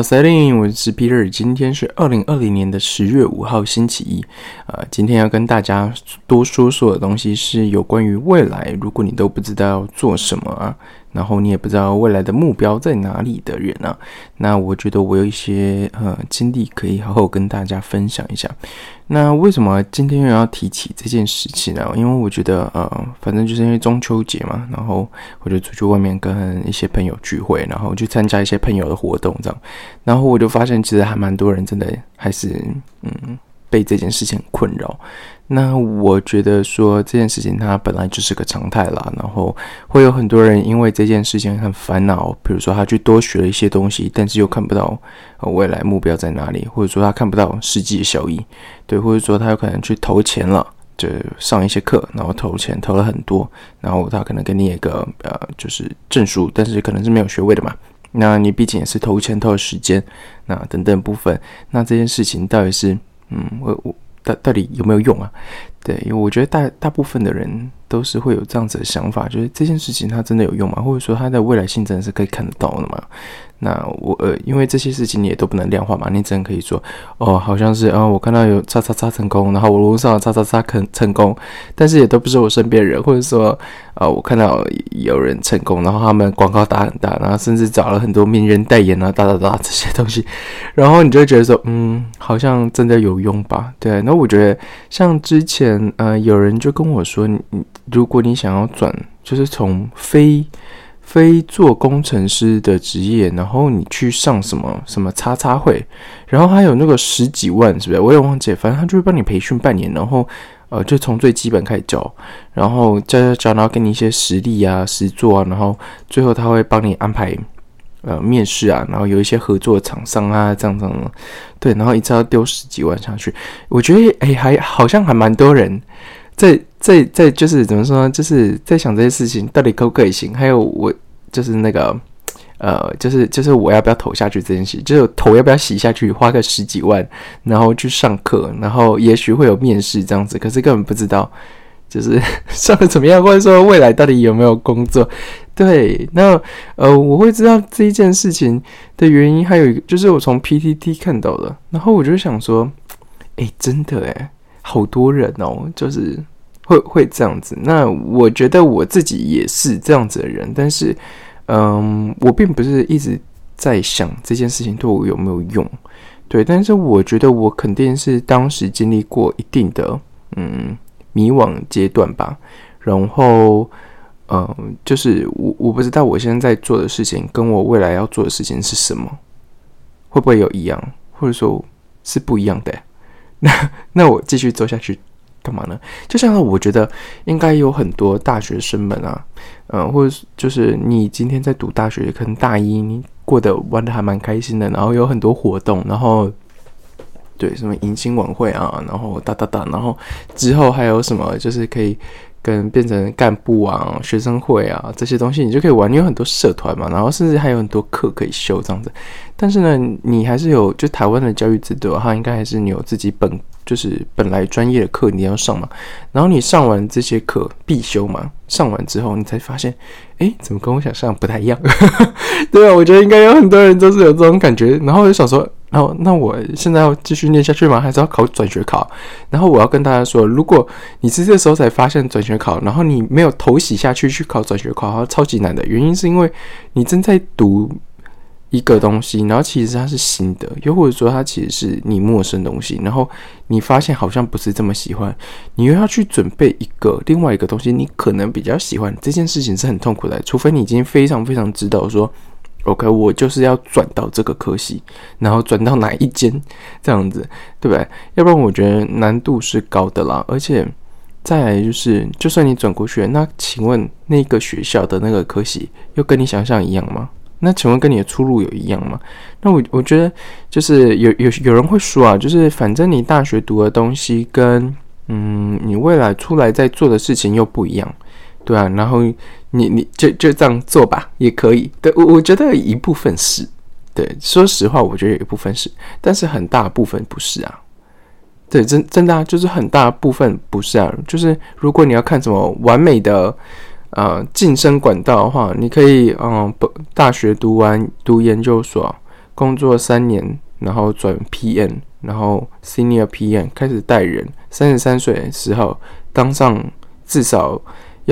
小 n 我是 Peter，今天是二零二零年的十月五号，星期一。呃，今天要跟大家多说说的东西是有关于未来。如果你都不知道做什么啊。然后你也不知道未来的目标在哪里的人啊，那我觉得我有一些呃经历可以好好跟大家分享一下。那为什么今天又要提起这件事情呢？因为我觉得呃，反正就是因为中秋节嘛，然后我就出去外面跟一些朋友聚会，然后去参加一些朋友的活动这样，然后我就发现其实还蛮多人真的还是嗯。被这件事情困扰，那我觉得说这件事情它本来就是个常态啦，然后会有很多人因为这件事情很烦恼，比如说他去多学了一些东西，但是又看不到未来目标在哪里，或者说他看不到实际的效益，对，或者说他有可能去投钱了，就上一些课，然后投钱投了很多，然后他可能给你一个呃就是证书，但是可能是没有学位的嘛，那你毕竟也是投钱投时间，那等等部分，那这件事情到底是？嗯，我我到到底有没有用啊？对，因为我觉得大大部分的人都是会有这样子的想法，就是这件事情它真的有用吗？或者说它的未来性真的是可以看得到的吗？那我呃，因为这些事情你也都不能量化嘛，你只能可以说，哦，好像是啊，我看到有叉叉叉成功，然后我路上叉叉叉肯成功，但是也都不是我身边人，或者说，啊，我看到有人成功，然后他们广告打很大，然后甚至找了很多名人代言啊，哒哒哒这些东西，然后你就觉得说，嗯，好像真的有用吧？对，那我觉得像之前呃，有人就跟我说，你如果你想要转，就是从非非做工程师的职业，然后你去上什么什么叉叉会，然后还有那个十几万，是不是？我也忘记，反正他就会帮你培训半年，然后呃，就从最基本开始教，然后教教教，然后给你一些实力啊、实作啊，然后最后他会帮你安排呃面试啊，然后有一些合作厂商啊，这样这样，对，然后一次要丢十几万上去，我觉得哎，还好像还蛮多人。在在在，就是怎么说呢？就是在想这些事情到底可不可以行？还有我就是那个呃，就是就是我要不要投下去这件事？就是投要不要洗下去？花个十几万，然后去上课，然后也许会有面试这样子，可是根本不知道就是 上的怎么样，或者说未来到底有没有工作？对，那呃，我会知道这一件事情的原因，还有一个就是我从 PTT 看到的，然后我就想说，哎，真的哎。好多人哦，就是会会这样子。那我觉得我自己也是这样子的人，但是，嗯，我并不是一直在想这件事情对我有没有用，对。但是我觉得我肯定是当时经历过一定的嗯迷惘阶段吧。然后，嗯，就是我我不知道我现在在做的事情跟我未来要做的事情是什么，会不会有一样，或者说是不一样的。那那我继续走下去干嘛呢？就像我觉得应该有很多大学生们啊，嗯，或者就是你今天在读大学，可能大一你过得玩的还蛮开心的，然后有很多活动，然后对什么迎新晚会啊，然后哒哒哒，然后之后还有什么就是可以。跟变成干部啊、学生会啊这些东西，你就可以玩。你有很多社团嘛，然后甚至还有很多课可以修这样子。但是呢，你还是有就台湾的教育制度，它应该还是你有自己本就是本来专业的课你要上嘛。然后你上完这些课必修嘛，上完之后你才发现，哎，怎么跟我想象不太一样？对啊，我觉得应该有很多人都是有这种感觉。然后我就想说。然后，那我现在要继续念下去吗？还是要考转学考？然后我要跟大家说，如果你是这时候才发现转学考，然后你没有头洗下去去考转学考，超级难的原因是因为你正在读一个东西，然后其实它是新的，又或者说它其实是你陌生东西，然后你发现好像不是这么喜欢，你又要去准备一个另外一个东西，你可能比较喜欢这件事情是很痛苦的，除非你已经非常非常知道说。OK，我就是要转到这个科系，然后转到哪一间这样子，对不对？要不然我觉得难度是高的啦。而且再来就是，就算你转过去，那请问那个学校的那个科系又跟你想象一样吗？那请问跟你的出路有一样吗？那我我觉得就是有有有人会说啊，就是反正你大学读的东西跟嗯你未来出来在做的事情又不一样。对啊，然后你你就就这样做吧，也可以。对我我觉得一部分是，对，说实话，我觉得有一部分是，但是很大部分不是啊。对，真真的啊，就是很大部分不是啊。就是如果你要看什么完美的呃晋升管道的话，你可以嗯，不大学读完读研究所，工作三年，然后转 PM，然后 Senior PM 开始带人，三十三岁的时候当上至少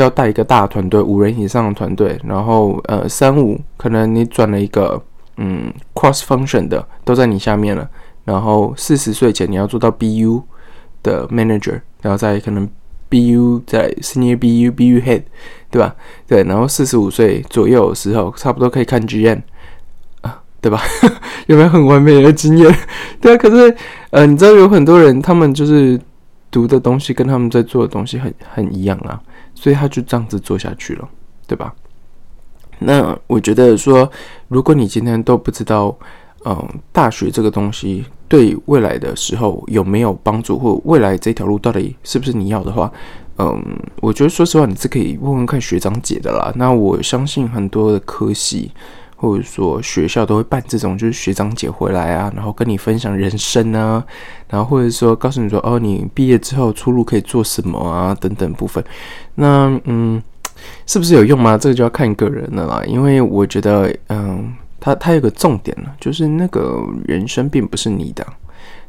要带一个大团队，五人以上的团队，然后呃三五可能你转了一个嗯 Cross Function 的都在你下面了，然后四十岁前你要做到 BU 的 Manager，然后再可能。BU 在 Senior BU BU Head，对吧？对，然后四十五岁左右的时候，差不多可以看 GM 啊，对吧？有没有很完美的经验？对啊，可是呃，你知道有很多人，他们就是读的东西跟他们在做的东西很很一样啊，所以他就这样子做下去了，对吧？那我觉得说，如果你今天都不知道。嗯，大学这个东西对未来的时候有没有帮助，或未来这条路到底是不是你要的话，嗯，我觉得说实话你是可以问问看学长姐的啦。那我相信很多的科系或者说学校都会办这种，就是学长姐回来啊，然后跟你分享人生啊，然后或者说告诉你说，哦，你毕业之后出路可以做什么啊，等等部分。那嗯，是不是有用吗？这个就要看个人了啦。因为我觉得，嗯。他他有个重点呢，就是那个人生并不是你的，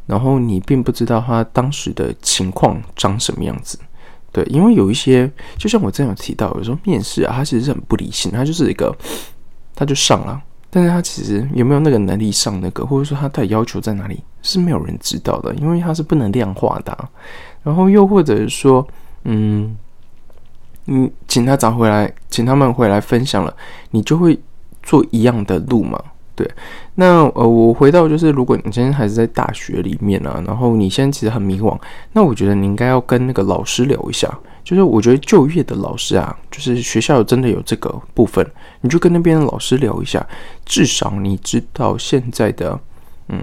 然后你并不知道他当时的情况长什么样子。对，因为有一些，就像我之前有提到，有时候面试啊，他其实是很不理性，他就是一个，他就上了，但是他其实有没有那个能力上那个，或者说他的要求在哪里，是没有人知道的，因为他是不能量化的。然后又或者是说，嗯，你请他找回来，请他们回来分享了，你就会。做一样的路嘛？对，那呃，我回到就是，如果你今天还是在大学里面啊，然后你现在其实很迷惘，那我觉得你应该要跟那个老师聊一下。就是我觉得就业的老师啊，就是学校真的有这个部分，你就跟那边的老师聊一下，至少你知道现在的，嗯，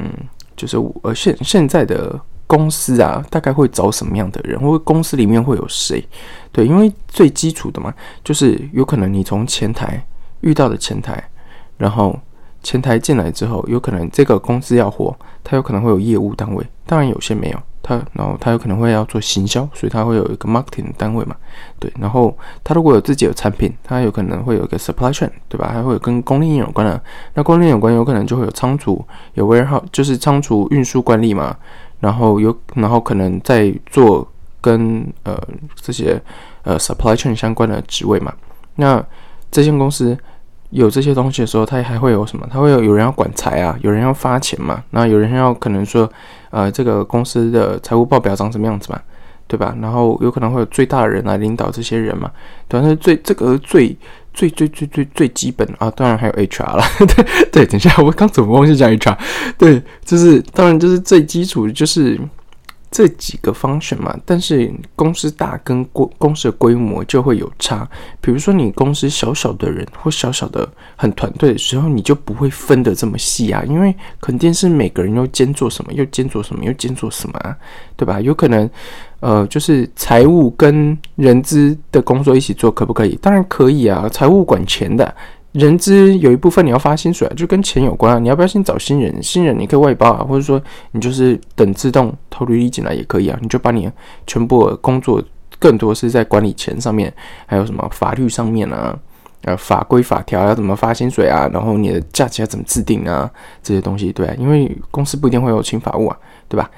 就是呃现现在的公司啊，大概会找什么样的人，或者公司里面会有谁？对，因为最基础的嘛，就是有可能你从前台遇到的前台。然后前台进来之后，有可能这个公司要活，他有可能会有业务单位，当然有些没有。他然后他有可能会要做行销，所以他会有一个 marketing 单位嘛，对。然后他如果有自己的产品，他有可能会有一个 supply chain，对吧？还会有跟供应链有关的。那供应链有关，有可能就会有仓储，有 warehouse，就是仓储运输管理嘛。然后有，然后可能在做跟呃这些呃 supply chain 相关的职位嘛。那这间公司。有这些东西的时候，他还会有什么？他会有有人要管财啊，有人要发钱嘛，那有人要可能说，呃，这个公司的财务报表长什么样子嘛，对吧？然后有可能会有最大的人来领导这些人嘛，但是最这个最最最最最最基本啊，当然还有 HR 了，对对，等一下，我刚怎么忘记讲 HR？对，就是当然就是最基础就是。这几个方选嘛，但是公司大跟公公司的规模就会有差。比如说你公司小小的人或小小的很团队的时候，你就不会分得这么细啊，因为肯定是每个人又兼做什么，又兼做什么，又兼做什么啊，对吧？有可能，呃，就是财务跟人资的工作一起做，可不可以？当然可以啊，财务管钱的。人资有一部分你要发薪水啊，就跟钱有关啊。你要不要先找新人？新人你可以外包啊，或者说你就是等自动投履历进来也可以啊。你就把你全部工作更多是在管理钱上面，还有什么法律上面啊，呃法规法条要怎么发薪水啊，然后你的价钱要怎么制定啊，这些东西对，因为公司不一定会有请法务啊，对吧？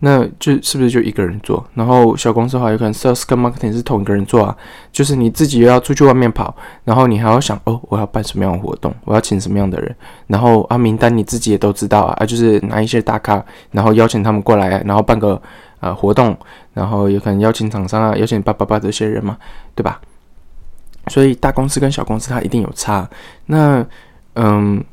那就是不是就一个人做？然后小公司的话，有可能 sales 跟 marketing 是同一个人做啊。就是你自己又要出去外面跑，然后你还要想哦，我要办什么样的活动，我要请什么样的人，然后啊名单你自己也都知道啊，啊就是拿一些大咖，然后邀请他们过来，然后办个啊活动，然后有可能邀请厂商啊，邀请叭叭叭这些人嘛，对吧？所以大公司跟小公司它一定有差。那嗯。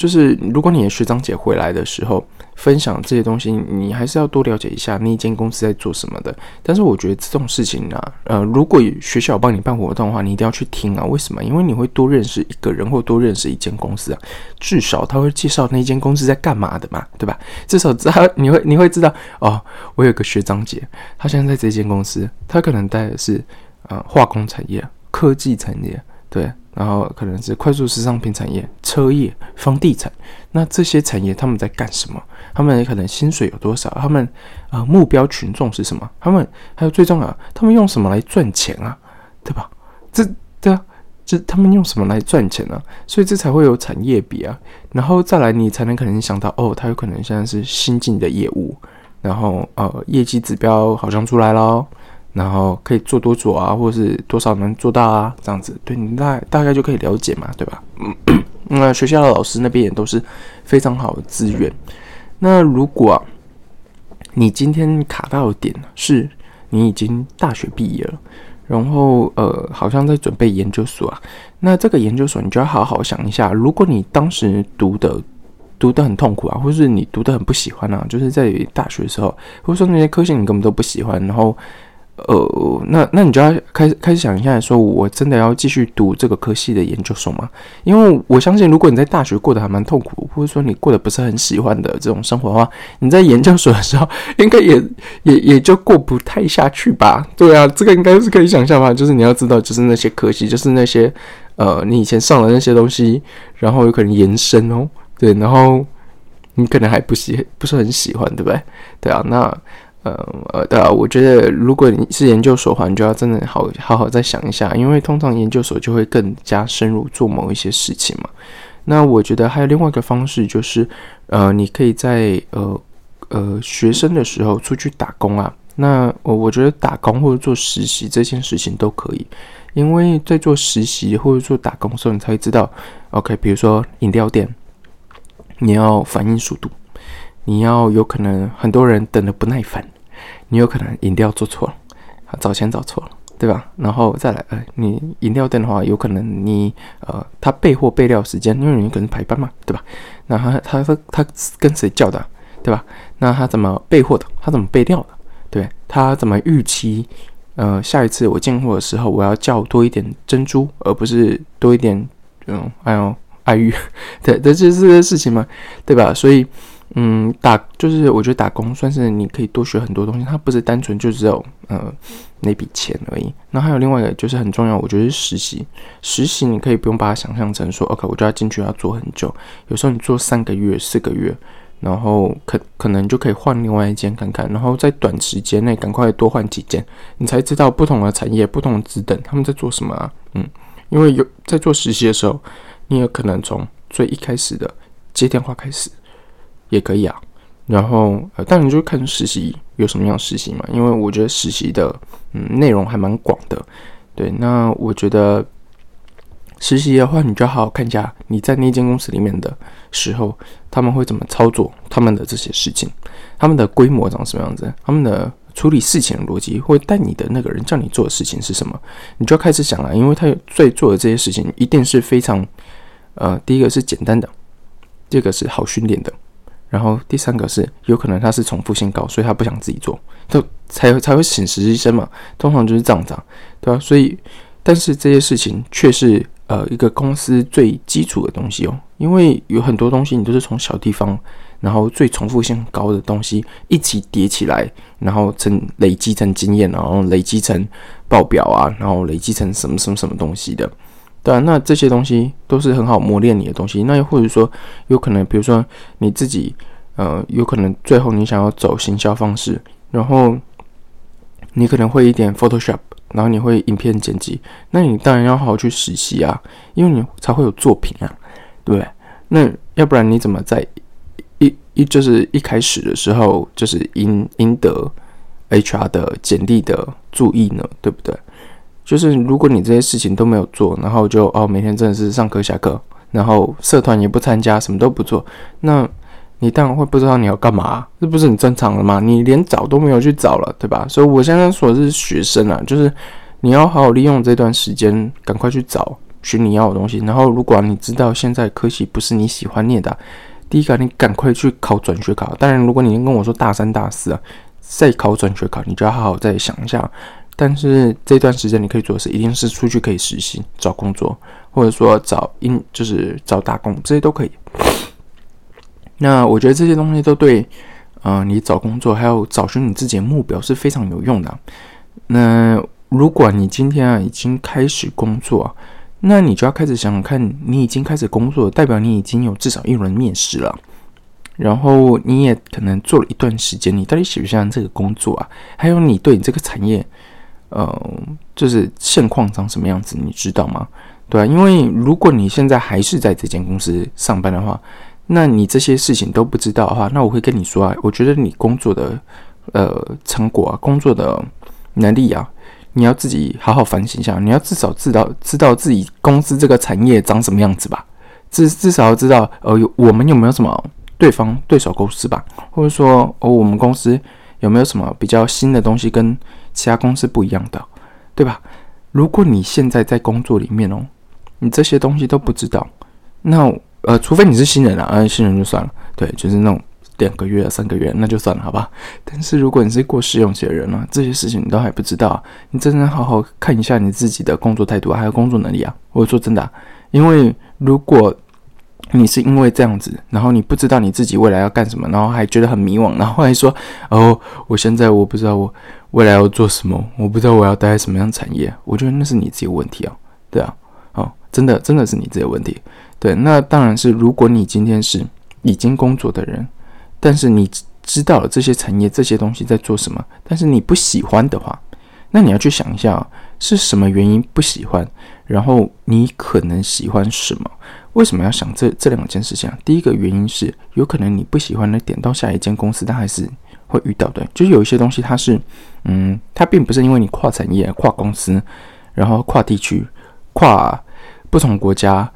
就是如果你的学长姐回来的时候分享这些东西，你还是要多了解一下那一间公司在做什么的。但是我觉得这种事情呢，呃，如果学校帮你办活动的话，你一定要去听啊。为什么？因为你会多认识一个人，或多认识一间公司啊。至少他会介绍那间公司在干嘛的嘛，对吧？至少他你会 你会知道哦，我有个学长姐，他现在在这间公司，他可能带的是呃化工产业、科技产业，对。然后可能是快速时尚品产业、车业、房地产，那这些产业他们在干什么？他们可能薪水有多少？他们啊目标群众是什么？他们还有最重要，他们用什么来赚钱啊？对吧？这对啊，这他们用什么来赚钱呢？所以这才会有产业比啊，然后再来你才能可能想到哦，他有可能现在是新进的业务，然后呃业绩指标好像出来了，然后可以做多久啊，或者是多少能做到啊，这样子，对你大大概就可以了解嘛，对吧？那学校的老师那边也都是非常好的资源。那如果你今天卡到的点是你已经大学毕业了。然后，呃，好像在准备研究所啊。那这个研究所，你就要好好想一下，如果你当时读的读得很痛苦啊，或是你读得很不喜欢啊，就是在大学的时候，或者说那些科系你根本都不喜欢，然后。呃，那那你就要开始开始想一下，说我真的要继续读这个科系的研究所吗？因为我相信，如果你在大学过得还蛮痛苦，或者说你过得不是很喜欢的这种生活的话，你在研究所的时候，应该也也也就过不太下去吧？对啊，这个应该是可以想象吧？就是你要知道，就是那些科系，就是那些呃，你以前上的那些东西，然后有可能延伸哦，对，然后你可能还不喜不是很喜欢，对不对？对啊，那。呃呃，对啊，我觉得如果你是研究所的话，你就要真的好好好再想一下，因为通常研究所就会更加深入做某一些事情嘛。那我觉得还有另外一个方式，就是呃，你可以在呃呃学生的时候出去打工啊。那我我觉得打工或者做实习这件事情都可以，因为在做实习或者做打工的时候，你才会知道，OK，比如说饮料店，你要反应速度。你要有可能很多人等的不耐烦，你有可能饮料做错了，找钱找错了，对吧？然后再来，呃，你饮料店的话，有可能你呃，他备货备料时间，因为你可能排班嘛，对吧？那他他他他跟谁叫的，对吧？那他怎么备货的？他怎么备料的？对他怎么预期？呃，下一次我进货的时候，我要叫多一点珍珠，而不是多一点嗯，哎呦爱玉，对，这这这些事情嘛，对吧？所以。嗯，打就是我觉得打工算是你可以多学很多东西，它不是单纯就只有呃那笔钱而已。那还有另外一个就是很重要，我觉得是实习。实习你可以不用把它想象成说，OK，我就要进去要做很久。有时候你做三个月、四个月，然后可可能就可以换另外一间看看，然后在短时间内赶快多换几间，你才知道不同的产业、不同的职等他们在做什么啊。嗯，因为有在做实习的时候，你也可能从最一开始的接电话开始。也可以啊，然后呃，当然就是看实习有什么样实习嘛，因为我觉得实习的嗯内容还蛮广的，对，那我觉得实习的话，你就好好看一下你在那间公司里面的时候，他们会怎么操作他们的这些事情，他们的规模长什么样子，他们的处理事情的逻辑，或带你的那个人叫你做的事情是什么，你就开始想了，因为他最做的这些事情一定是非常呃，第一个是简单的，第二个是好训练的。然后第三个是有可能他是重复性高，所以他不想自己做，就才才会请实习生嘛。通常就是这样子，啊对吧？所以，但是这些事情却是呃一个公司最基础的东西哦，因为有很多东西你都是从小地方，然后最重复性高的东西一起叠起来，然后成累积成经验，然后累积成报表啊，然后累积成什么什么什么东西的。对啊，那这些东西都是很好磨练你的东西。那又或者说，有可能，比如说你自己，呃，有可能最后你想要走行销方式，然后你可能会一点 Photoshop，然后你会影片剪辑，那你当然要好好去实习啊，因为你才会有作品啊，对不对？那要不然你怎么在一一就是一开始的时候就是赢赢得 HR 的简历的注意呢？对不对？就是如果你这些事情都没有做，然后就哦每天真的是上课下课，然后社团也不参加，什么都不做，那你当然会不知道你要干嘛，这不是很正常的吗？你连找都没有去找了，对吧？所以我现在说的是学生啊，就是你要好好利用这段时间，赶快去找寻你要的东西。然后如果你知道现在科系不是你喜欢念的，第一个你赶快去考转学考。当然，如果你已经跟我说大三大四啊再考转学考，你就要好好再想一下。但是这段时间你可以做的是，一定是出去可以实习、找工作，或者说找应就是找打工，这些都可以。那我觉得这些东西都对，呃，你找工作还有找寻你自己的目标是非常有用的。那如果你今天啊已经开始工作，那你就要开始想想看，你已经开始工作，代表你已经有至少一轮面试了，然后你也可能做了一段时间，你到底喜不喜欢这个工作啊？还有你对你这个产业。呃，就是现况长什么样子，你知道吗？对啊，因为如果你现在还是在这间公司上班的话，那你这些事情都不知道的话，那我会跟你说啊，我觉得你工作的呃成果啊，工作的能力啊，你要自己好好反省一下，你要至少知道知道自己公司这个产业长什么样子吧，至至少要知道呃我们有没有什么对方对手公司吧，或者说哦我们公司有没有什么比较新的东西跟其他公司不一样的，对吧？如果你现在在工作里面哦。你这些东西都不知道，那呃，除非你是新人啊，啊，新人就算了，对，就是那种两个月、三个月，那就算了，好吧。但是如果你是过试用期的人呢，这些事情你都还不知道，你真的好好看一下你自己的工作态度还有工作能力啊。我说真的，因为如果你是因为这样子，然后你不知道你自己未来要干什么，然后还觉得很迷惘，然后还说哦，我现在我不知道我未来要做什么，我不知道我要待在什么样产业，我觉得那是你自己问题啊，对啊。哦真的，真的是你自己问题。对，那当然是如果你今天是已经工作的人，但是你知道了这些产业这些东西在做什么，但是你不喜欢的话，那你要去想一下是什么原因不喜欢，然后你可能喜欢什么？为什么要想这这两件事情啊？第一个原因是有可能你不喜欢的点到下一间公司，但还是会遇到的。就是有一些东西它是，嗯，它并不是因为你跨产业、跨公司，然后跨地区、跨。不同国家，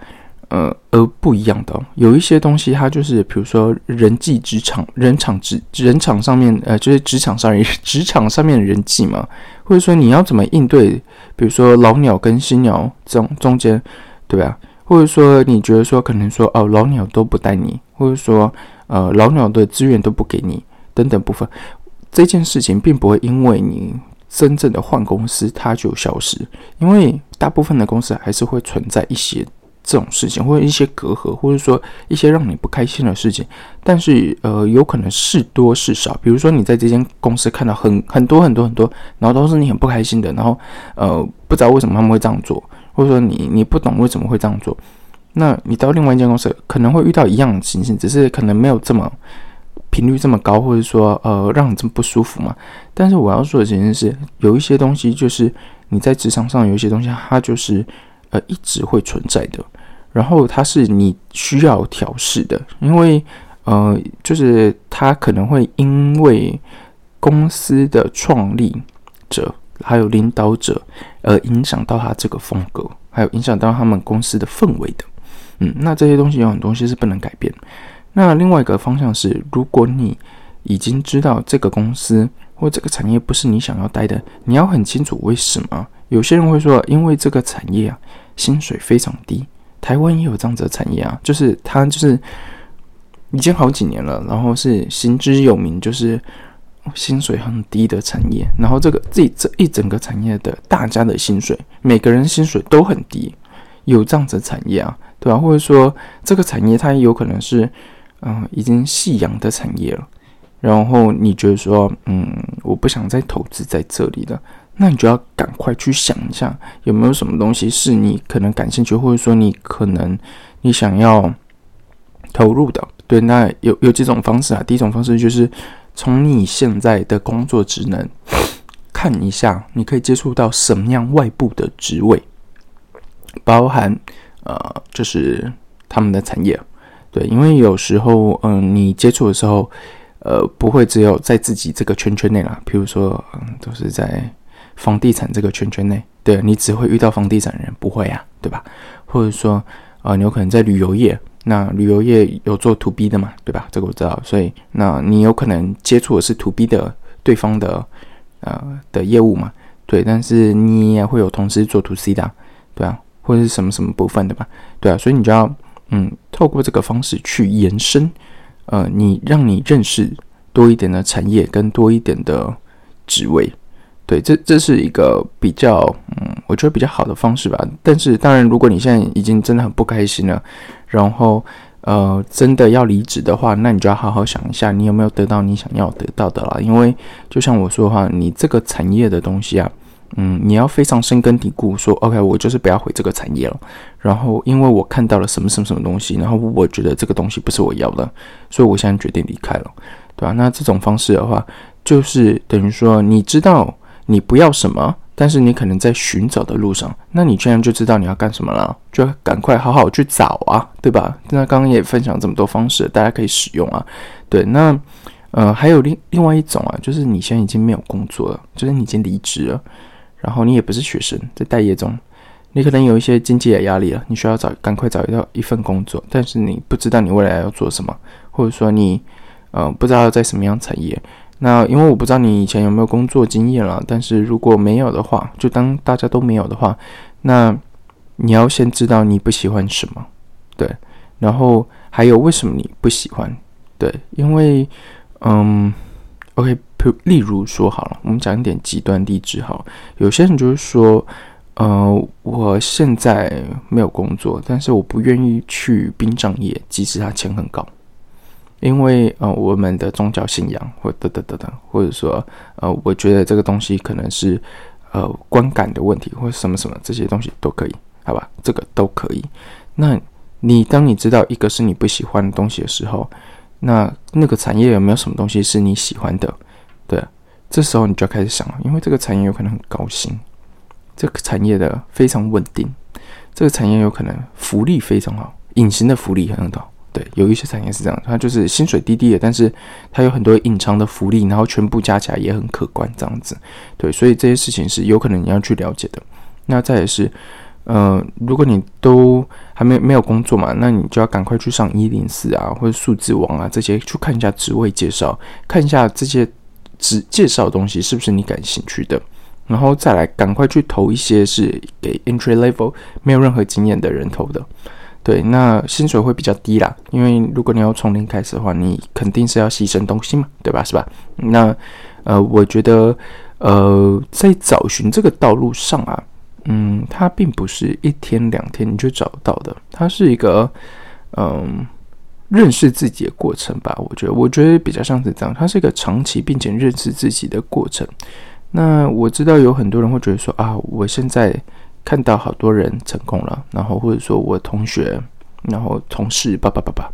呃，而不一样的有一些东西，它就是，比如说人际职场、人场职、人场上面，呃，就是职场上人、职场上面的人际嘛，或者说你要怎么应对，比如说老鸟跟新鸟中中间，对吧？或者说你觉得说可能说哦，老鸟都不带你，或者说呃，老鸟的资源都不给你等等部分，这件事情并不会因为你。真正的换公司，它就消失，因为大部分的公司还是会存在一些这种事情，或者一些隔阂，或者说一些让你不开心的事情。但是，呃，有可能是多是少。比如说，你在这间公司看到很很多很多很多，然后都是你很不开心的，然后呃，不知道为什么他们会这样做，或者说你你不懂为什么会这样做。那你到另外一间公司可能会遇到一样的情形，只是可能没有这么。频率这么高，或者说呃让你这么不舒服嘛？但是我要说的其实是有一些东西，就是你在职场上有一些东西，它就是呃一直会存在的，然后它是你需要调试的，因为呃就是它可能会因为公司的创立者还有领导者而影响到他这个风格，还有影响到他们公司的氛围的。嗯，那这些东西有很多东西是不能改变。那另外一个方向是，如果你已经知道这个公司或这个产业不是你想要待的，你要很清楚为什么。有些人会说，因为这个产业啊，薪水非常低。台湾也有这样子的产业啊，就是它就是已经好几年了，然后是行之有名，就是薪水很低的产业。然后这个这这一整个产业的大家的薪水，每个人薪水都很低，有这样子产业啊，对吧？或者说这个产业它有可能是。嗯，已经夕阳的产业了，然后你觉得说，嗯，我不想再投资在这里了，那你就要赶快去想一下，有没有什么东西是你可能感兴趣，或者说你可能你想要投入的。对，那有有几种方式啊。第一种方式就是从你现在的工作职能看一下，你可以接触到什么样外部的职位，包含呃，就是他们的产业。对，因为有时候，嗯，你接触的时候，呃，不会只有在自己这个圈圈内啦。比如说，嗯，都是在房地产这个圈圈内，对你只会遇到房地产人，不会啊，对吧？或者说，啊，你有可能在旅游业，那旅游业有做 to B 的嘛，对吧？这个我知道，所以那你有可能接触的是 to B 的对方的呃的业务嘛，对，但是你也会有同事做 to C 的，对啊，或者是什么什么部分的吧，对啊，所以你就要。嗯，透过这个方式去延伸，呃，你让你认识多一点的产业跟多一点的职位，对，这这是一个比较，嗯，我觉得比较好的方式吧。但是，当然，如果你现在已经真的很不开心了，然后，呃，真的要离职的话，那你就要好好想一下，你有没有得到你想要得到的啦。因为，就像我说的话，你这个产业的东西啊。嗯，你要非常深根蒂固，说 OK，我就是不要回这个产业了。然后，因为我看到了什么什么什么东西，然后我觉得这个东西不是我要的，所以我现在决定离开了，对吧？那这种方式的话，就是等于说，你知道你不要什么，但是你可能在寻找的路上，那你这样就知道你要干什么了，就赶快好好去找啊，对吧？那刚刚也分享这么多方式，大家可以使用啊。对，那呃还有另另外一种啊，就是你现在已经没有工作了，就是你已经离职了，然后你也不是学生，在待业中。你可能有一些经济的压力了，你需要找赶快找一到一份工作，但是你不知道你未来要做什么，或者说你呃不知道在什么样产业。那因为我不知道你以前有没有工作经验了，但是如果没有的话，就当大家都没有的话，那你要先知道你不喜欢什么，对，然后还有为什么你不喜欢，对，因为嗯，OK，例如说好了，我们讲一点极端例子好，有些人就是说。呃，我现在没有工作，但是我不愿意去殡葬业，即使他钱很高，因为呃，我们的宗教信仰或等等等等，或者说呃，我觉得这个东西可能是呃观感的问题，或什么什么这些东西都可以，好吧？这个都可以。那你当你知道一个是你不喜欢的东西的时候，那那个产业有没有什么东西是你喜欢的？对，这时候你就要开始想了，因为这个产业有可能很高薪。这个产业的非常稳定，这个产业有可能福利非常好，隐形的福利很好。对，有一些产业是这样，它就是薪水低低的，但是它有很多隐藏的福利，然后全部加起来也很可观，这样子。对，所以这些事情是有可能你要去了解的。那再也是，呃，如果你都还没没有工作嘛，那你就要赶快去上一零四啊，或者数字网啊这些去看一下职位介绍，看一下这些职介绍的东西是不是你感兴趣的。然后再来，赶快去投一些是给 entry level 没有任何经验的人投的，对，那薪水会比较低啦，因为如果你要从零开始的话，你肯定是要牺牲东西嘛，对吧？是吧？那呃，我觉得呃，在找寻这个道路上啊，嗯，它并不是一天两天你就找到的，它是一个嗯认识自己的过程吧。我觉得，我觉得比较像是这样，它是一个长期并且认识自己的过程。那我知道有很多人会觉得说啊，我现在看到好多人成功了，然后或者说我同学，然后同事，叭叭叭叭，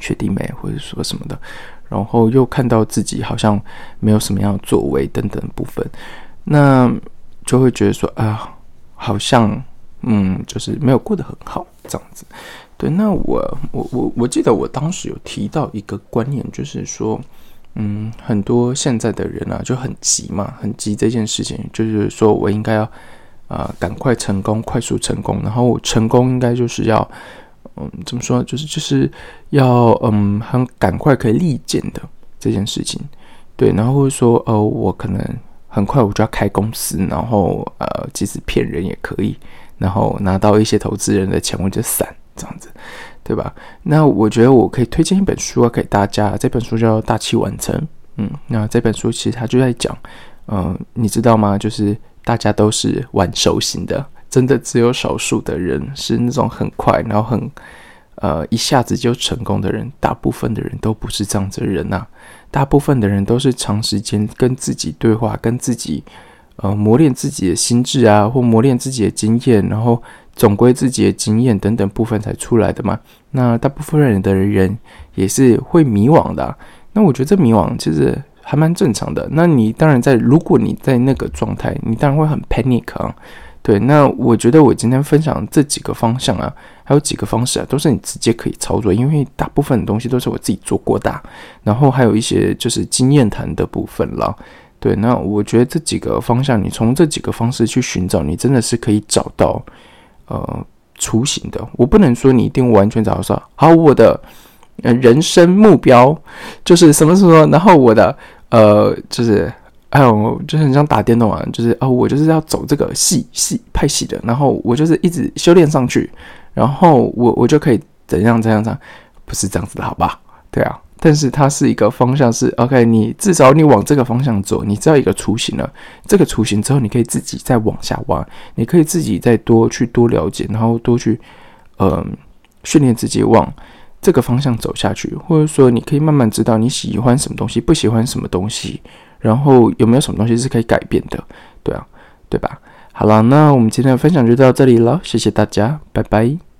学弟妹或者说什么的，然后又看到自己好像没有什么样的作为等等部分，那就会觉得说啊，好像嗯，就是没有过得很好这样子。对，那我我我我记得我当时有提到一个观念，就是说。嗯，很多现在的人啊就很急嘛，很急这件事情，就是说我应该要啊赶快成功，快速成功，然后成功应该就是要嗯怎么说，就是就是要嗯很赶快可以立见的这件事情，对，然后或者说呃我可能很快我就要开公司，然后呃即使骗人也可以，然后拿到一些投资人的钱我就散这样子。对吧？那我觉得我可以推荐一本书啊给大家，这本书叫《大器晚成》。嗯，那这本书其实它就在讲，嗯，你知道吗？就是大家都是晚熟型的，真的只有少数的人是那种很快，然后很呃一下子就成功的人。大部分的人都不是这样子的人呐，大部分的人都是长时间跟自己对话，跟自己呃磨练自己的心智啊，或磨练自己的经验，然后。总归自己的经验等等部分才出来的嘛。那大部分人的人也是会迷惘的。那我觉得这迷惘其实还蛮正常的。那你当然在，如果你在那个状态，你当然会很 panic 啊。对，那我觉得我今天分享这几个方向啊，还有几个方式啊，都是你直接可以操作，因为大部分的东西都是我自己做过的。然后还有一些就是经验谈的部分了。对，那我觉得这几个方向，你从这几个方式去寻找，你真的是可以找到。呃，雏形的，我不能说你一定完全找到说，好，我的人生目标就是什么什么，然后我的呃就是还有就是很像打电动啊，就是哦，我就是要走这个系系派系的，然后我就是一直修炼上去，然后我我就可以怎样怎样怎样，不是这样子的，好吧？对啊。但是它是一个方向，是 OK。你至少你往这个方向走，你知道一个雏形了。这个雏形之后，你可以自己再往下挖，你可以自己再多去多了解，然后多去呃训练自己往这个方向走下去。或者说，你可以慢慢知道你喜欢什么东西，不喜欢什么东西，然后有没有什么东西是可以改变的，对啊，对吧？好了，那我们今天的分享就到这里了，谢谢大家，拜拜。